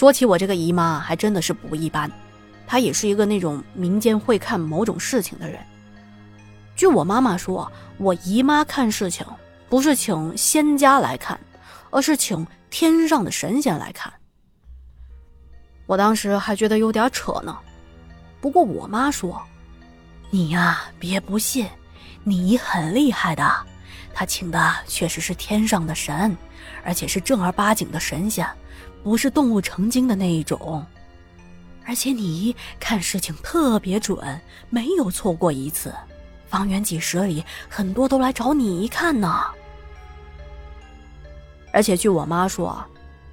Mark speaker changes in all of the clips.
Speaker 1: 说起我这个姨妈，还真的是不一般，她也是一个那种民间会看某种事情的人。据我妈妈说，我姨妈看事情不是请仙家来看，而是请天上的神仙来看。我当时还觉得有点扯呢，不过我妈说：“你呀，别不信，你很厉害的，她请的确实是天上的神，而且是正儿八经的神仙，不是动物成精的那一种。而且你姨看事情特别准，没有错过一次。”方圆几十里，很多都来找你一看呢。而且据我妈说，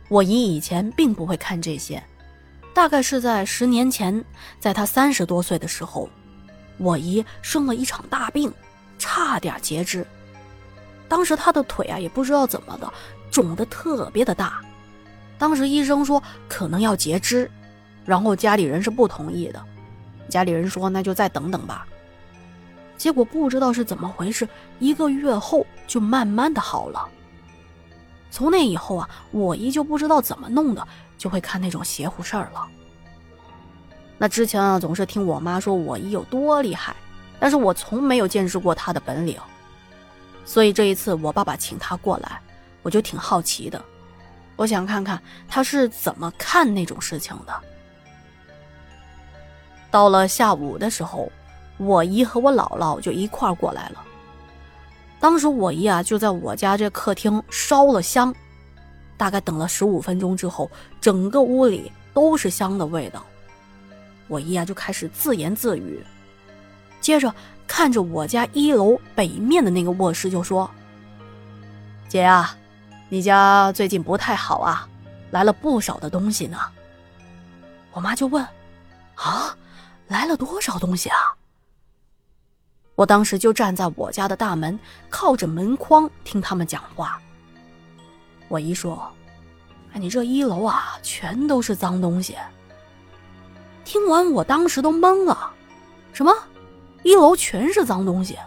Speaker 1: 我姨以前并不会看这些，大概是在十年前，在她三十多岁的时候，我姨生了一场大病，差点截肢。当时她的腿啊，也不知道怎么的，肿得特别的大。当时医生说可能要截肢，然后家里人是不同意的，家里人说那就再等等吧。结果不知道是怎么回事，一个月后就慢慢的好了。从那以后啊，我姨就不知道怎么弄的，就会看那种邪乎事儿了。那之前啊，总是听我妈说我姨有多厉害，但是我从没有见识过她的本领。所以这一次我爸爸请她过来，我就挺好奇的，我想看看他是怎么看那种事情的。到了下午的时候。我姨和我姥姥就一块过来了。当时我姨啊就在我家这客厅烧了香，大概等了十五分钟之后，整个屋里都是香的味道。我姨啊就开始自言自语，接着看着我家一楼北面的那个卧室就说：“姐啊，你家最近不太好啊，来了不少的东西呢。”我妈就问：“啊，来了多少东西啊？”我当时就站在我家的大门，靠着门框听他们讲话。我姨说：“哎，你这一楼啊，全都是脏东西。”听完，我当时都懵了：“什么？一楼全是脏东西？”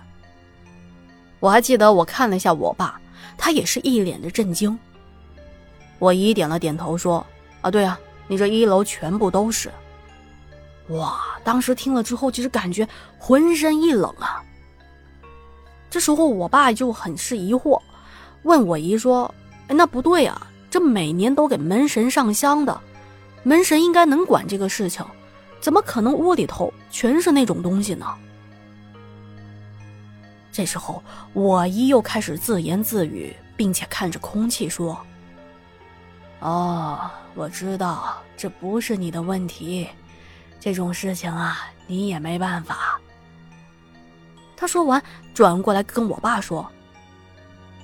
Speaker 1: 我还记得我看了一下我爸，他也是一脸的震惊。我姨点了点头说：“啊，对啊，你这一楼全部都是。”哇！当时听了之后，其实感觉浑身一冷啊。这时候，我爸就很是疑惑，问我姨说：“哎，那不对啊，这每年都给门神上香的，门神应该能管这个事情，怎么可能屋里头全是那种东西呢？”这时候，我姨又开始自言自语，并且看着空气说：“哦，我知道这不是你的问题。”这种事情啊，你也没办法。他说完，转过来跟我爸说：“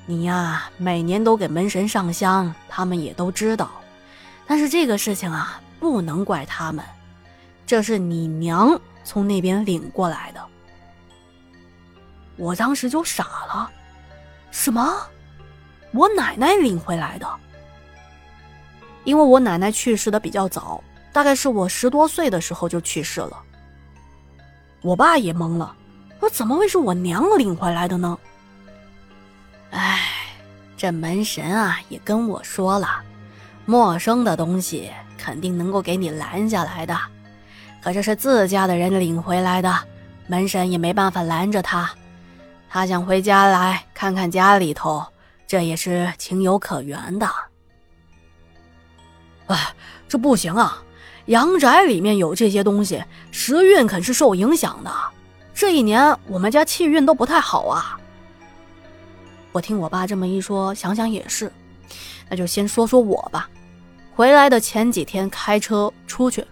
Speaker 1: 你呀，每年都给门神上香，他们也都知道。但是这个事情啊，不能怪他们，这是你娘从那边领过来的。”我当时就傻了，什么？我奶奶领回来的？因为我奶奶去世的比较早。大概是我十多岁的时候就去世了。我爸也懵了，说：“怎么会是我娘领回来的呢？”哎，这门神啊也跟我说了，陌生的东西肯定能够给你拦下来的，可这是自家的人领回来的，门神也没办法拦着他。他想回家来看看家里头，这也是情有可原的。哎，这不行啊！阳宅里面有这些东西，时运可是受影响的。这一年我们家气运都不太好啊。我听我爸这么一说，想想也是，那就先说说我吧。回来的前几天开车出去，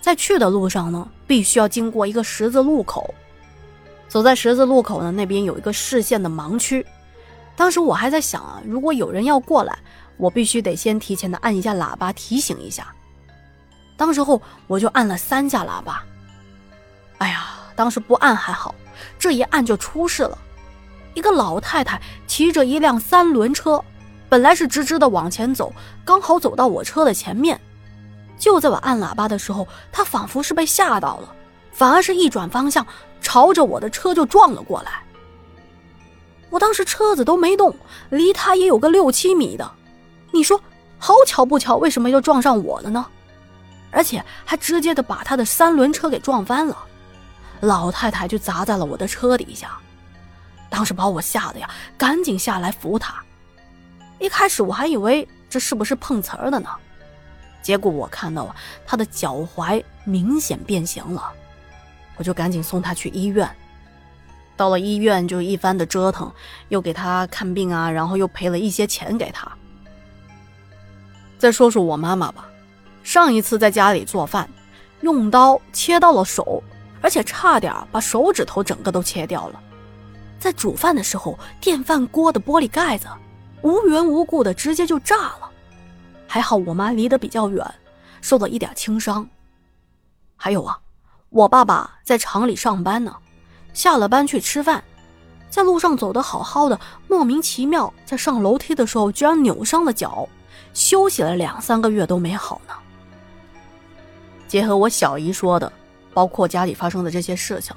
Speaker 1: 在去的路上呢，必须要经过一个十字路口。走在十字路口呢，那边有一个视线的盲区。当时我还在想啊，如果有人要过来，我必须得先提前的按一下喇叭提醒一下。当时候我就按了三下喇叭，哎呀，当时不按还好，这一按就出事了。一个老太太骑着一辆三轮车，本来是直直的往前走，刚好走到我车的前面。就在我按喇叭的时候，她仿佛是被吓到了，反而是一转方向，朝着我的车就撞了过来。我当时车子都没动，离他也有个六七米的。你说好巧不巧，为什么又撞上我了呢？而且还直接的把他的三轮车给撞翻了，老太太就砸在了我的车底下，当时把我吓得呀，赶紧下来扶她。一开始我还以为这是不是碰瓷儿的呢，结果我看到啊，她的脚踝明显变形了，我就赶紧送她去医院。到了医院就一番的折腾，又给她看病啊，然后又赔了一些钱给她。再说说我妈妈吧。上一次在家里做饭，用刀切到了手，而且差点把手指头整个都切掉了。在煮饭的时候，电饭锅的玻璃盖子无缘无故的直接就炸了，还好我妈离得比较远，受了一点轻伤。还有啊，我爸爸在厂里上班呢，下了班去吃饭，在路上走得好好的，莫名其妙在上楼梯的时候居然扭伤了脚，休息了两三个月都没好呢。结合我小姨说的，包括家里发生的这些事情，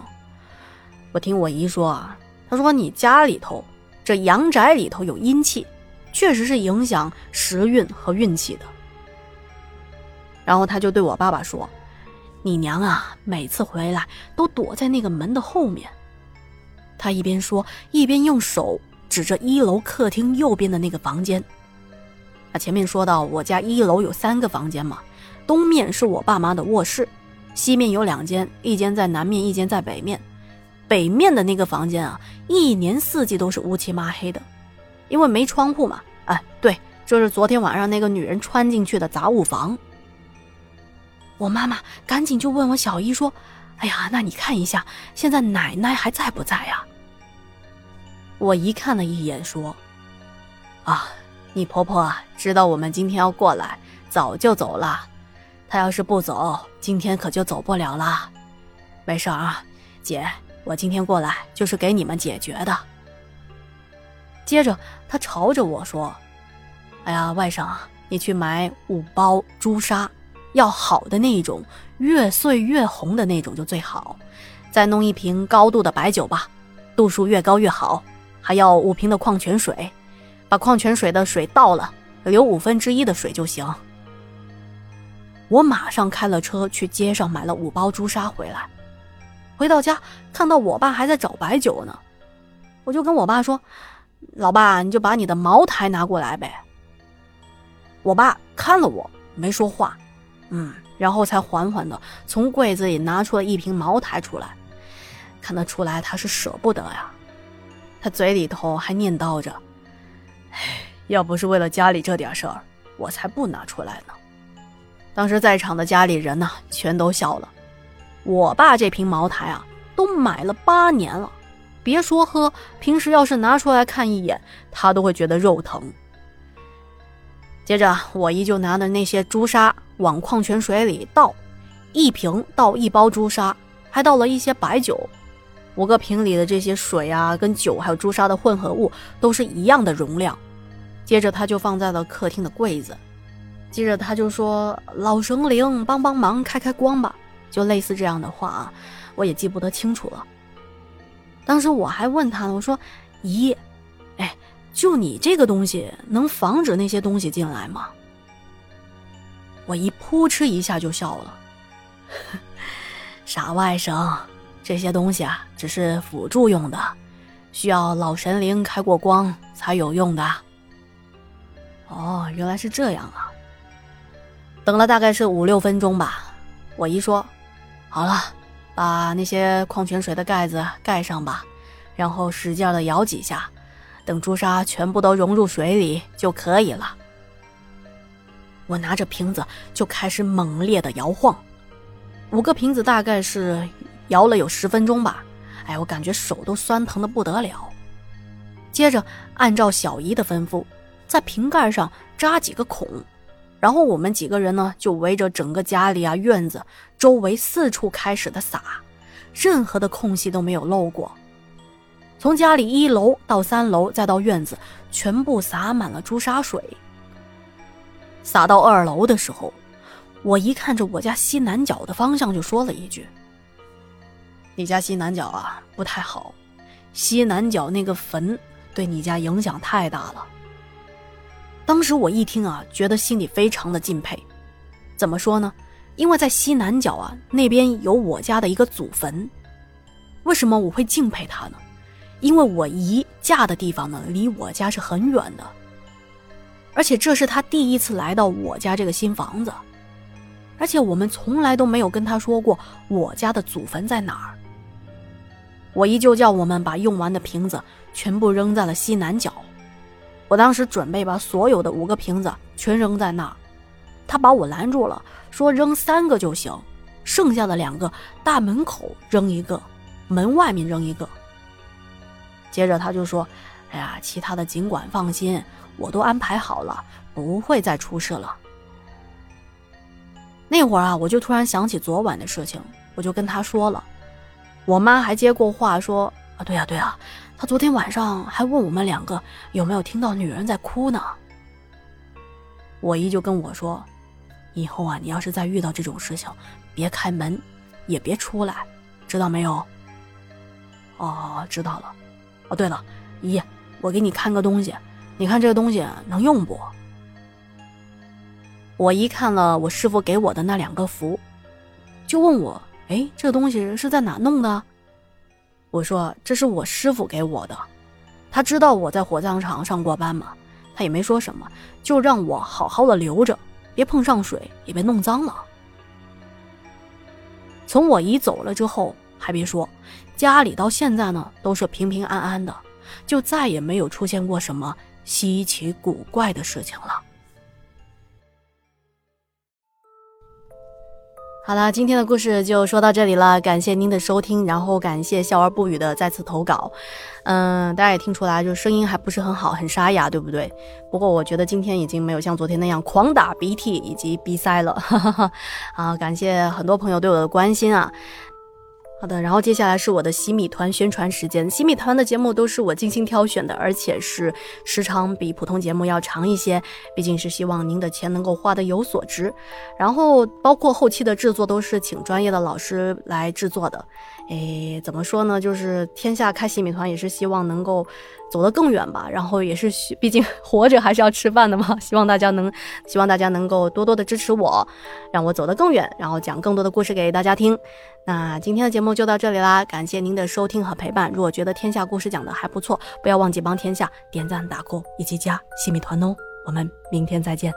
Speaker 1: 我听我姨说啊，她说你家里头这阳宅里头有阴气，确实是影响时运和运气的。然后她就对我爸爸说：“你娘啊，每次回来都躲在那个门的后面。”他一边说，一边用手指着一楼客厅右边的那个房间。啊，前面说到我家一楼有三个房间嘛。东面是我爸妈的卧室，西面有两间，一间在南面，一间在北面。北面的那个房间啊，一年四季都是乌漆麻黑的，因为没窗户嘛。哎，对，就是昨天晚上那个女人穿进去的杂物房。我妈妈赶紧就问我小姨说：“哎呀，那你看一下，现在奶奶还在不在呀？”我姨看了一眼说：“啊，你婆婆知道我们今天要过来，早就走了。”她要是不走，今天可就走不了了。没事啊，姐，我今天过来就是给你们解决的。接着，他朝着我说：“哎呀，外甥，你去买五包朱砂，要好的那一种，越碎越红的那种就最好。再弄一瓶高度的白酒吧，度数越高越好。还要五瓶的矿泉水，把矿泉水的水倒了，留五分之一的水就行。”我马上开了车去街上买了五包朱砂回来，回到家看到我爸还在找白酒呢，我就跟我爸说：“老爸，你就把你的茅台拿过来呗。”我爸看了我没说话，嗯，然后才缓缓的从柜子里拿出了一瓶茅台出来，看得出来他是舍不得呀，他嘴里头还念叨着：“哎，要不是为了家里这点事儿，我才不拿出来呢。”当时在场的家里人呢，全都笑了。我爸这瓶茅台啊，都买了八年了，别说喝，平时要是拿出来看一眼，他都会觉得肉疼。接着，我姨就拿着那些朱砂往矿泉水里倒，一瓶倒一包朱砂，还倒了一些白酒。五个瓶里的这些水啊，跟酒还有朱砂的混合物都是一样的容量。接着，他就放在了客厅的柜子。接着他就说：“老神灵，帮帮忙，开开光吧。”就类似这样的话啊，我也记不得清楚了。当时我还问他呢，我说：“姨，哎，就你这个东西能防止那些东西进来吗？”我一扑哧一下就笑了：“ 傻外甥，这些东西啊，只是辅助用的，需要老神灵开过光才有用的。”哦，原来是这样啊。等了大概是五六分钟吧，我一说：“好了，把那些矿泉水的盖子盖上吧，然后使劲的摇几下，等朱砂全部都融入水里就可以了。”我拿着瓶子就开始猛烈的摇晃，五个瓶子大概是摇了有十分钟吧，哎，我感觉手都酸疼的不得了。接着按照小姨的吩咐，在瓶盖上扎几个孔。然后我们几个人呢，就围着整个家里啊院子周围四处开始的撒，任何的空隙都没有漏过。从家里一楼到三楼，再到院子，全部洒满了朱砂水。洒到二楼的时候，我一看着我家西南角的方向，就说了一句：“你家西南角啊不太好，西南角那个坟对你家影响太大了。”当时我一听啊，觉得心里非常的敬佩。怎么说呢？因为在西南角啊，那边有我家的一个祖坟。为什么我会敬佩他呢？因为我姨嫁的地方呢，离我家是很远的，而且这是她第一次来到我家这个新房子，而且我们从来都没有跟她说过我家的祖坟在哪儿。我姨就叫我们把用完的瓶子全部扔在了西南角。我当时准备把所有的五个瓶子全扔在那儿，她把我拦住了，说扔三个就行，剩下的两个大门口扔一个，门外面扔一个。接着他就说：“哎呀，其他的尽管放心，我都安排好了，不会再出事了。”那会儿啊，我就突然想起昨晚的事情，我就跟他说了。我妈还接过话说：“啊，对呀对呀，他昨天晚上还问我们两个有没有听到女人在哭呢。”我姨就跟我说：“以后啊，你要是再遇到这种事情，别开门，也别出来，知道没有？”哦，知道了。哦，对了，姨，我给你看个东西，你看这个东西能用不？我姨看了我师傅给我的那两个符，就问我：“哎，这东西是在哪弄的？”我说：“这是我师傅给我的，他知道我在火葬场上过班嘛，他也没说什么，就让我好好的留着，别碰上水，也别弄脏了。”从我姨走了之后。还别说，家里到现在呢都是平平安安的，就再也没有出现过什么稀奇古怪的事情了。好了，今天的故事就说到这里了，感谢您的收听，然后感谢笑而不语的再次投稿。嗯，大家也听出来，就声音还不是很好，很沙哑，对不对？不过我觉得今天已经没有像昨天那样狂打鼻涕以及鼻塞了。啊，感谢很多朋友对我的关心啊。好的，然后接下来是我的洗米团宣传时间。洗米团的节目都是我精心挑选的，而且是时长比普通节目要长一些，毕竟是希望您的钱能够花得有所值。然后包括后期的制作都是请专业的老师来制作的。诶，怎么说呢？就是天下开洗米团也是希望能够走得更远吧。然后也是，毕竟活着还是要吃饭的嘛。希望大家能，希望大家能够多多的支持我，让我走得更远，然后讲更多的故事给大家听。那今天的节目就到这里啦，感谢您的收听和陪伴。如果觉得天下故事讲的还不错，不要忘记帮天下点赞、打 call 以及加西米团哦。我们明天再见。